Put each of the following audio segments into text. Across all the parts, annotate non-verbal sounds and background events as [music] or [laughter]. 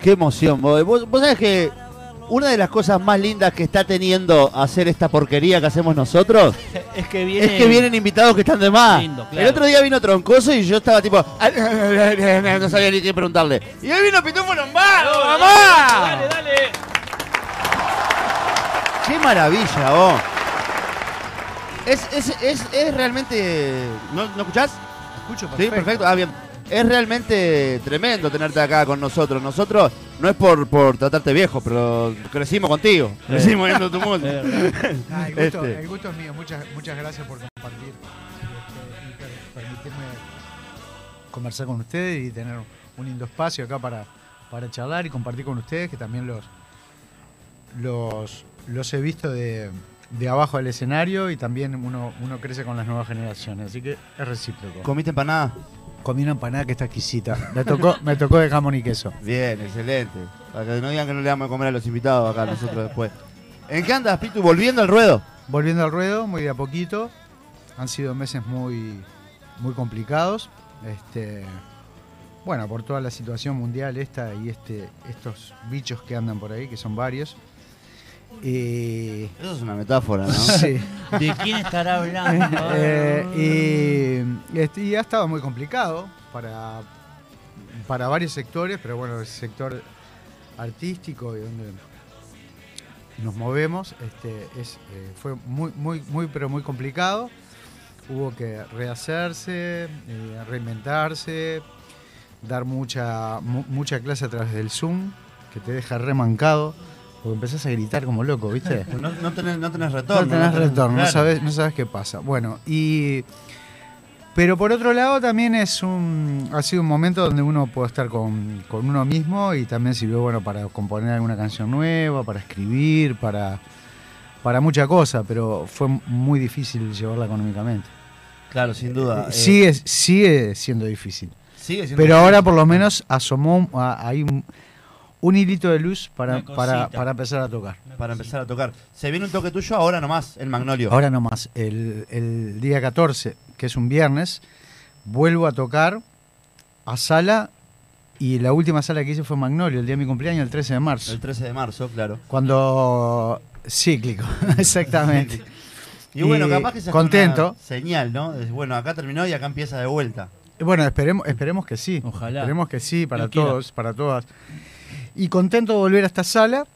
Qué emoción. Vos, vos, sabés que una de las cosas más lindas que está teniendo hacer esta porquería que hacemos nosotros [laughs] Es que viene. es que vienen invitados que están de más. Lindo, claro. El otro día vino Troncoso y yo estaba tipo. No sabía ni qué preguntarle. Y hoy vino Pitufo Lombardo, mamá. Dale, dale. ¡Qué maravilla, vos! Es, es, es, es realmente. ¿No, ¿No escuchás? Escucho Sí, perfecto. Ah, bien. Es realmente tremendo tenerte acá con nosotros. Nosotros, no es por, por tratarte viejo, pero crecimos contigo. Crecimos viendo tu. [laughs] Ah, el, gusto, Este. el gusto es mío. Muchas, muchas gracias por compartir este, y permitirme conversar con ustedes y tener un lindo espacio acá para, para charlar y compartir con ustedes, que también los, los, los he visto de, de abajo del escenario y también uno, uno crece con las nuevas generaciones. Así que es recíproco. ¿Comiste empanada? Comí una empanada que está exquisita. Me tocó, me tocó de jamón y queso. Bien, excelente. Para que no digan que no le vamos a comer a los invitados acá nosotros después. ¿En qué andas, Pitu? ¿Volviendo al ruedo? Volviendo al ruedo, muy de a poquito. Han sido meses muy, muy complicados. Este, bueno, por toda la situación mundial esta y este, estos bichos que andan por ahí, que son varios. Y, Eso es una metáfora, ¿no? [laughs] sí. ¿De quién estará hablando? [laughs] Eh, y, este, y ha estado muy complicado para, para varios sectores, pero bueno, el sector artístico y donde nos movemos este, es, eh, fue muy, muy, muy, pero muy complicado. Hubo que rehacerse, eh, reinventarse, dar mucha, mu- mucha clase a través del Zoom, que te deja remancado, porque empezás a gritar como loco, ¿viste? [laughs] No, no tenés, no tenés retorno. No tenés retorno, claro. sabes, no sabes qué pasa. Bueno, y. Pero por otro lado también es un. ha sido un momento donde uno puede estar con, con uno mismo y también sirvió bueno para componer alguna canción nueva, para escribir, para. para mucha cosa, pero fue muy difícil llevarla económicamente. Claro, sin duda. Eh, sigue, sigue siendo difícil. sigue siendo Pero difícil. ahora por lo menos asomó hay un, un hilito de luz para, para, para empezar a tocar. Para empezar a tocar. Se viene un toque tuyo ahora nomás, en Magnolio. Ahora nomás, el, el día 14, que es un viernes, vuelvo a tocar a sala y la última sala que hice fue Magnolio, el día de mi cumpleaños, el 13 de marzo. El 13 de marzo, claro. Cuando... Cíclico, [laughs] exactamente. Y bueno, capaz que es contento. una señal, ¿no? Bueno, acá terminó y acá empieza de vuelta. Bueno, esperemos, esperemos que sí. Ojalá. Esperemos que sí, para todos, para todas. Y contento de volver a esta sala.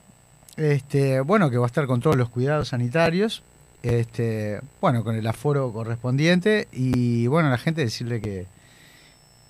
Este, bueno, que va a estar con todos los cuidados sanitarios. Este, bueno, con el aforo correspondiente. Y bueno, a la gente decirle que,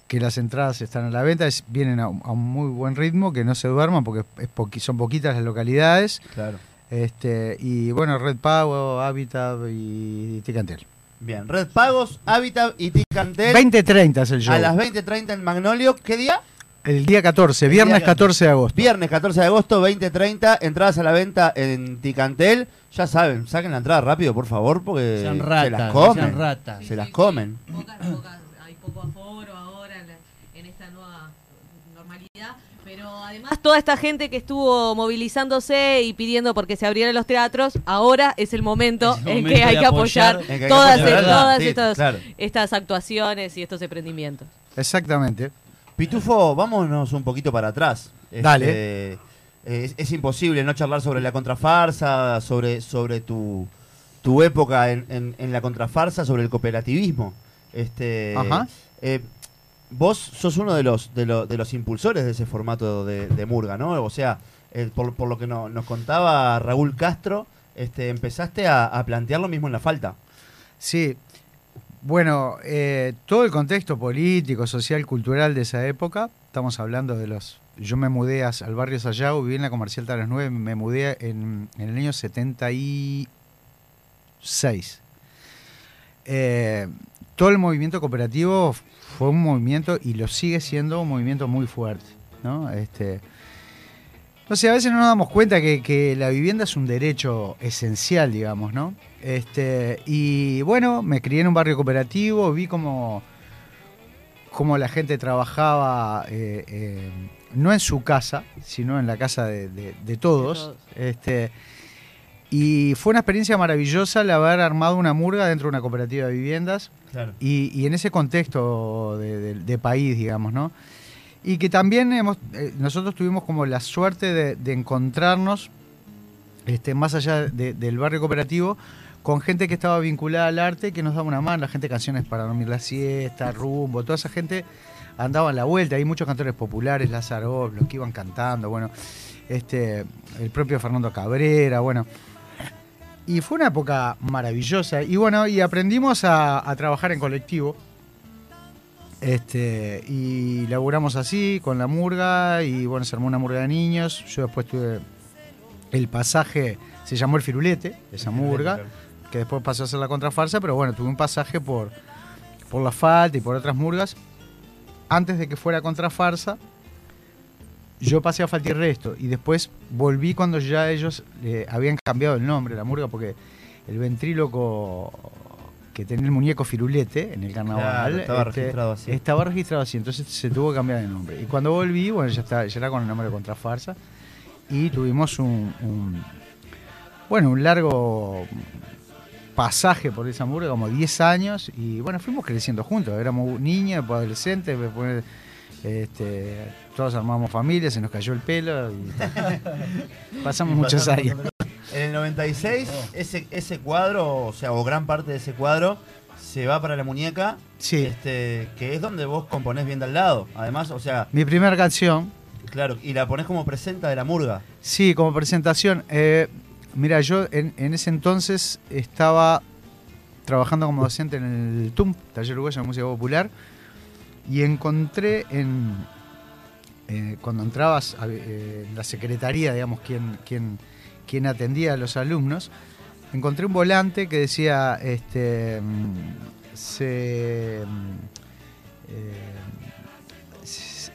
que las entradas están a la venta, es- vienen a, un- a un muy buen ritmo, que no se duerman porque es poqui- son poquitas las localidades. Claro. Este, y bueno, Red Pago, Habitat y Ticantel. Bien, Red Pagos, Habitat y Ticantel. 20.30 es el show. A las 20.30 en Magnolio. ¿Qué día? El día 14, El viernes día 14 de agosto. Viernes 14 de agosto, 20.30. Entradas a la venta en Ticantel. Ya saben, saquen la entrada rápido, por favor, porque Sean se ratas, las no comen. sean ratas. Se las comen. Pocas, pocas, hay poco aforo ahora en, la- en esta nueva normalidad, pero además toda esta gente que estuvo movilizándose y pidiendo porque se abrieran los teatros, ahora es el momento Es el en que hay que apoyar, apoyar. En que hay que todas, apoyar, ¿verdad? todas Sí, estos- claro. estas actuaciones y estos emprendimientos. Exactamente. Pitufo, vámonos un poquito para atrás. Dale. Este, es, es imposible no charlar sobre la contrafarsa, sobre, sobre tu, tu época en, en- en la contrafarsa, sobre el cooperativismo. Este, Ajá. eh, vos sos uno de los, de, lo- de los impulsores de ese formato de, de Murga, ¿no? O sea, eh, por, por lo que no- nos contaba Raúl Castro, este, empezaste a, a plantear lo mismo en la falta. Sí. Bueno, eh, todo el contexto político, social, cultural de esa época, estamos hablando de los... Yo me mudé a- al barrio Sayago, viví en la Comercial Taras 9, me mudé en, en el año 76. Eh, todo el movimiento cooperativo fue un movimiento y lo sigue siendo un movimiento muy fuerte, ¿no? Este, no sé, a veces no nos damos cuenta que, que la vivienda es un derecho esencial, digamos, ¿no? Este, y bueno, me crié en un barrio cooperativo, vi cómo, cómo la gente trabajaba, eh, eh, no en su casa, sino en la casa de, de- de todos. todos. Este, y fue una experiencia maravillosa el haber armado una murga dentro de una cooperativa de viviendas Claro. y, y en ese contexto de, de- de país, digamos, ¿no? Y que también hemos, eh, nosotros tuvimos como la suerte de, encontrarnos, este, más allá de- del barrio cooperativo, con gente que estaba vinculada al arte, que nos daba una mano, la gente de Canciones para dormir la siesta, Rumbo, toda esa gente andaba a la vuelta. Hay muchos cantores populares, Lázaro, los que iban cantando, bueno, este, el propio Fernando Cabrera, bueno. Y fue una época maravillosa. Y bueno, y aprendimos a trabajar en colectivo. Este, y laburamos así, con la murga, y bueno, se armó una murga de niños. Yo después tuve el pasaje, se llamó el Firulete, esa murga, que después pasó a ser la contrafarsa, pero bueno, tuve un pasaje por, por la falta y por otras murgas. Antes de que fuera contrafarsa, yo pasé a falta y resto, y después volví cuando ya ellos eh, habían cambiado el nombre, la murga, porque el ventríloco que tenía el muñeco Firulete en el carnaval Claro, estaba este, registrado así. estaba registrado así, entonces se tuvo que cambiar de nombre. Y cuando volví, bueno, ya, está, ya era con el nombre de Contrafarsa. Y tuvimos un, un- bueno, un largo pasaje por esa murga, como 10 años. Y bueno, fuimos creciendo juntos. Éramos niños, después adolescentes, después, este, todos armamos familia, se nos cayó el pelo. Y [laughs] pasamos muchos años. El 96, ese, ese cuadro, o sea, o gran parte de ese cuadro, se va para la muñeca, Sí. este, que es donde vos componés bien de al lado. Además, o sea, Mi primera canción, claro, y la ponés como presenta de la murga. Sí, como presentación. Eh, mira, yo en, en ese entonces estaba trabajando como docente en el TUM, Taller Uruguayo de Música Popular, y encontré en. eh, cuando entrabas a- eh, en la secretaría, digamos, quien, quien, quien atendía a los alumnos, encontré un volante que decía. Este, se. eh,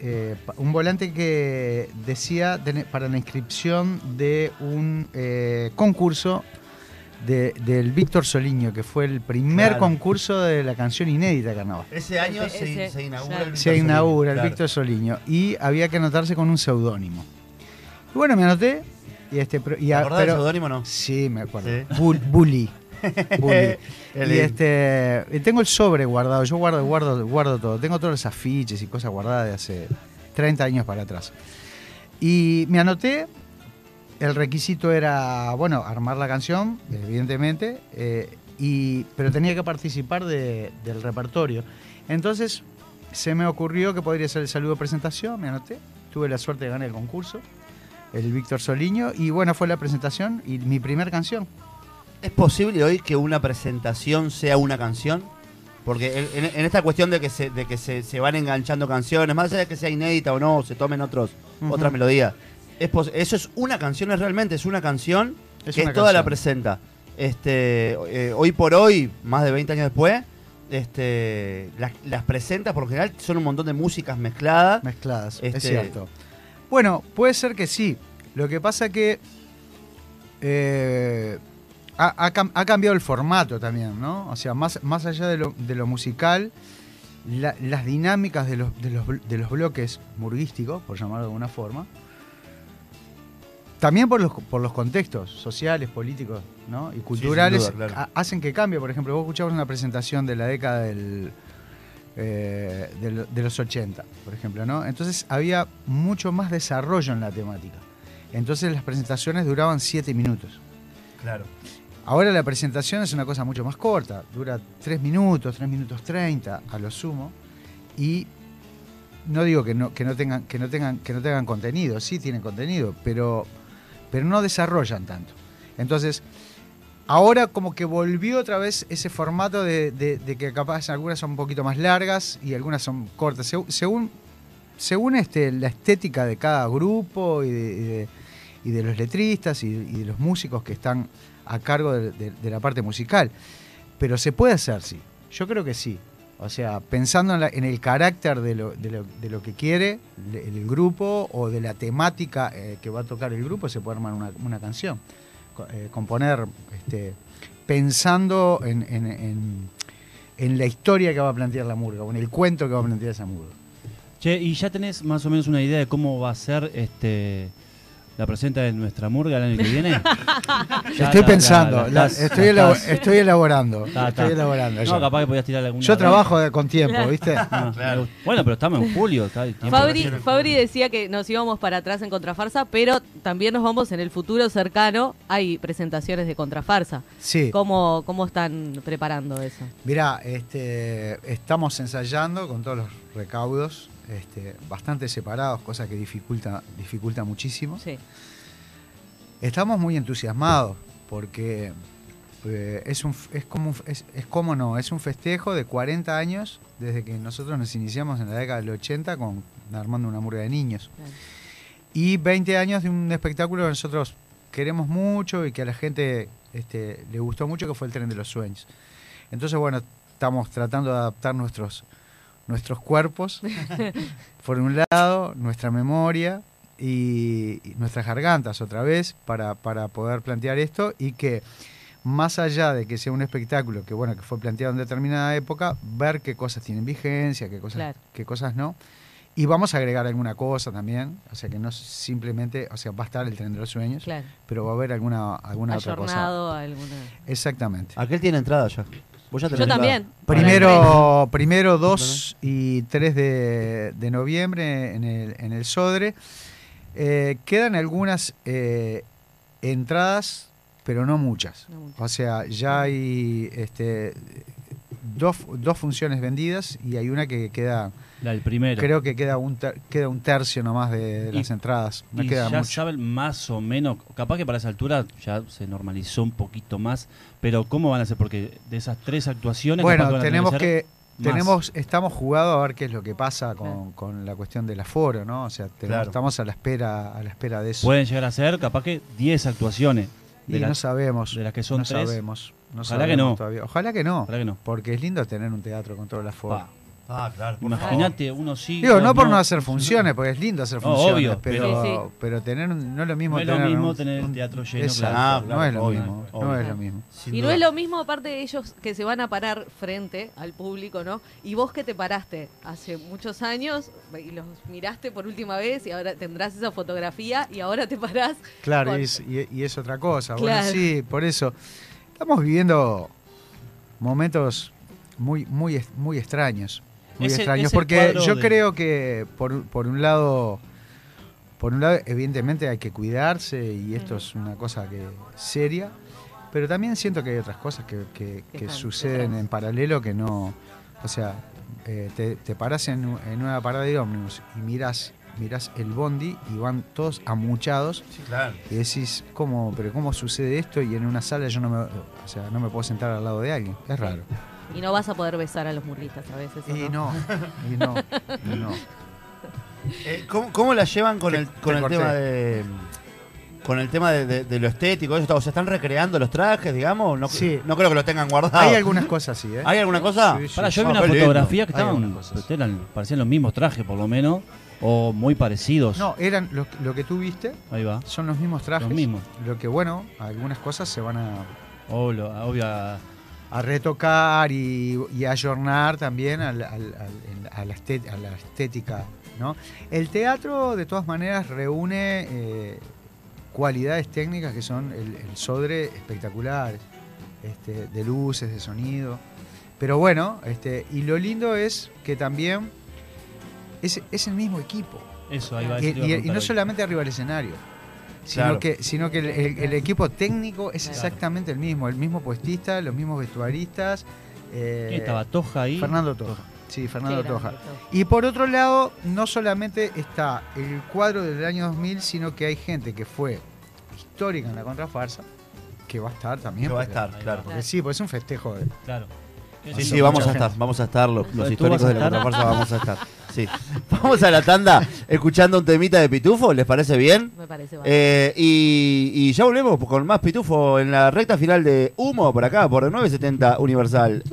eh, un volante que decía de- para la inscripción de un eh, concurso de- del Víctor Soliño, que fue el primer Claro. concurso de la canción inédita Carnaval. Ese año Ese- se, ese, se inaugura claro. el Se Víctor inaugura Solís, el claro. Víctor Soliño y había que anotarse con un seudónimo. Y bueno, me anoté. Y este, y ¿Te acordás del pero- seudónimo o no? Sí, me acuerdo. Sí. Bull- bully. [laughs] Bully. Y este, tengo el sobre guardado. Yo guardo, guardo, guardo todo. Tengo todos los afiches y cosas guardadas de hace 30 años para atrás. Y me anoté. El requisito era, bueno, armar la canción, evidentemente, eh, y, pero tenía que participar de- del repertorio. Entonces se me ocurrió que podría ser el saludo de presentación, me anoté. Tuve la suerte de ganar el concurso, el Víctor Soliño, y bueno, fue la presentación y mi primer canción. ¿Es posible hoy que una presentación sea una canción? Porque en, esta cuestión de que se, de que se, se van enganchando canciones, más allá de que sea inédita o no, se tomen otros, otras melodías, es eso es una canción, es realmente es una canción Es que una toda la presenta. Este, eh, hoy por hoy, más de 20 años después, este, las, las presenta por lo general son un montón de músicas mezcladas. Mezcladas, es Este- cierto. Bueno, puede ser que sí. Lo que pasa que eh, ha, ha cam- ha cambiado el formato también, ¿no? O sea, más, más allá de lo, de lo musical, la- las dinámicas de los, de, los, bl- de los bloques murguísticos, por llamarlo de alguna forma, también por los, por los contextos sociales, políticos ¿no? y culturales, duda, claro. hacen que cambie. Por ejemplo, vos escuchabas una presentación de la década del, eh, de, lo- de los 80, por ejemplo, ¿no? Entonces había mucho más desarrollo en la temática. Entonces las presentaciones duraban 7 minutos. Claro. Ahora la presentación es una cosa mucho más corta, dura 3 minutos, 3 minutos 30 a lo sumo. Y no digo que no, que no tengan, que no tengan, que no tengan contenido, sí tienen contenido, pero, pero no desarrollan tanto. Entonces, ahora como que volvió otra vez ese formato de, que capaz algunas son un poquito más largas y algunas son cortas. Según, según este, la estética de cada grupo y de, los letristas y, de los músicos que están a cargo de, la parte musical. Pero se puede hacer, sí. Yo creo que sí. O sea, pensando en, la- en el carácter de lo, lo- de lo que quiere el grupo o de la temática eh, que va a tocar el grupo, se puede armar una canción. Eh, componer este, pensando en, en- en- en la historia que va a plantear la murga o en el cuento que va a plantear esa murga. Che, y ya tenés más o menos una idea de cómo va a ser este la presenta en nuestra murga el año que viene? [laughs] Ya estoy la- pensando, la- la la- estás- estoy, estoy elaborando. Ta, ta. Estoy elaborando. No, ya. capaz que podías tirar alguna. Yo trabajo de- con tiempo, Claro. ¿viste? [laughs] Ah, Claro. Bueno, pero estamos en julio. Está Fabri decía que nos íbamos para atrás en Contrafarsa, pero también nos vamos en el futuro cercano. Hay presentaciones de Contrafarsa. Sí. ¿Cómo, ¿Cómo están preparando eso? Mirá, este, estamos ensayando con todos los recaudos, este, bastante separados, cosa que dificulta, dificulta muchísimo. Sí. Estamos muy entusiasmados porque eh, es, un, es, como un es, es como no, es un festejo de 40 años desde que nosotros nos iniciamos en la década del 80 con armando una murga de niños. Claro. Y 20 años de un espectáculo que nosotros queremos mucho y que a la gente este, le gustó mucho, que fue el Tren de los Sueños. Entonces, bueno, estamos tratando de adaptar nuestros, nuestros cuerpos, [laughs] por un lado, nuestra memoria y, y nuestras gargantas otra vez, para, para poder plantear esto y que más allá de que sea un espectáculo que bueno que fue planteado en determinada época, ver qué cosas tienen vigencia, qué cosas, Claro. qué cosas no. Y vamos a agregar alguna cosa también, o sea que no simplemente, o sea, va a estar el tren de los sueños, Claro. pero va a haber alguna, alguna otra cosa. Alguna. Exactamente. Aquel tiene entrada ya. Vos ya tenés Yo también. Primero, primero 2 y 3 de, de noviembre en el, en el Sodre. Eh, quedan algunas eh, entradas, pero no muchas. No muchas. O sea, ya hay este, dos, dos funciones vendidas y hay una que queda, La del primero. creo que queda un, ter- queda un tercio nomás de, de Y- las entradas. No y queda ya mucho. saben más o menos, capaz que para esa altura ya se normalizó un poquito más, pero ¿cómo van a hacer? Porque de esas tres actuaciones... Bueno, van a tener tenemos ser que más. tenemos estamos jugados a ver qué es lo que pasa con, con la cuestión del aforo, ¿no? O sea, tenemos- Claro. estamos a la espera a la espera de eso. Pueden llegar a ser capaz que 10 actuaciones. Y no las- sabemos. de las que son no tres. sabemos. no Ojalá que sabemos no. todavía. Ojalá que no. ¿Para que? Porque es lindo tener un teatro con todo el aforo. Ah, claro. Imagínate, uno sí. Digo, no por no hacer funciones, porque es lindo hacer No, funciones, obvio, pero, pero- Sí, sí. pero tener un- no es lo mismo No es lo tener mismo un- tener el un- teatro lleno, Exacto, claro. no es lo obvio, mismo, no obvio. es lo mismo. Sin Y no es lo mismo, aparte de ellos que se van a parar frente al público, ¿no? Y vos que te paraste hace muchos años y los miraste por última vez y ahora tendrás esa fotografía y ahora te parás. Claro, con- y es, y- y es otra cosa. Claro. Bueno, sí, por eso. Estamos viviendo momentos muy, muy, muy extraños. Muy extraños. Porque yo de- creo que por, un- por un lado. Por un lado, evidentemente hay que cuidarse y esto es una cosa que seria, pero también siento que hay otras cosas que, que- Que suceden en paralelo que no, o sea, eh, te, te paras en, en una parada de ómnibus y miras, miras el bondi y van todos amuchados Sí, claro. y decís, ¿cómo, pero cómo sucede esto? Y en una sala yo no me, o sea, no me puedo sentar al lado de alguien. Es raro. [laughs] Y no vas a poder besar a los murguistas a veces. ¿o Y no? no, [laughs] y no, y no. Eh, ¿cómo, cómo la llevan con Te- el, te con el tema de con el tema de, de- de lo estético? Eso, o sea, ¿están recreando los trajes, digamos? No, Sí. no creo que los tengan guardados. Hay algunas cosas así, ¿eh? ¿Hay alguna cosa? Sí, sí. Para, yo Ah, vi una qué lindo. fotografía que estaban, eran, parecían los mismos trajes por lo menos, o muy parecidos. No, eran lo, lo que tú viste Ahí va. son los mismos trajes. Los mismos. Lo que bueno, algunas cosas se van a, lo- obvio, a- a retocar y, y ayornar también al- al- al- en- a, la a estética. ¿no? El teatro, de todas maneras, reúne eh, cualidades técnicas que son el, el sodre espectaculares, este, de luces, de sonido. Pero bueno, este, y lo lindo es que también es, es el mismo equipo. eso, ahí va. Y, a y- no hoy. solamente arriba del escenario, sino Claro. que, sino que el, el- el equipo técnico es Claro. exactamente el mismo, el mismo puestista, los mismos vestuaristas. eh, ¿Quién estaba? Toja ahí. Fernando Toja. Sí, Fernando Toja. Y por otro lado, no solamente está el cuadro del año 2000, sino que hay gente que fue histórica en la contrafarsa, que va a estar también. Que va a porque- estar, claro. porque sí, pues es un festejo. de- Claro. Sí, sí, vamos a estar, vamos a estar, los, los ¿Tú históricos de la estar? contrafuerza vamos a estar. Sí. [laughs] Vamos a la tanda escuchando un temita de Pitufo, ¿les parece bien? Me parece bárbaro. Eh, y, y ya volvemos con más Pitufo en la recta final de Humo por acá, por 970 Universal.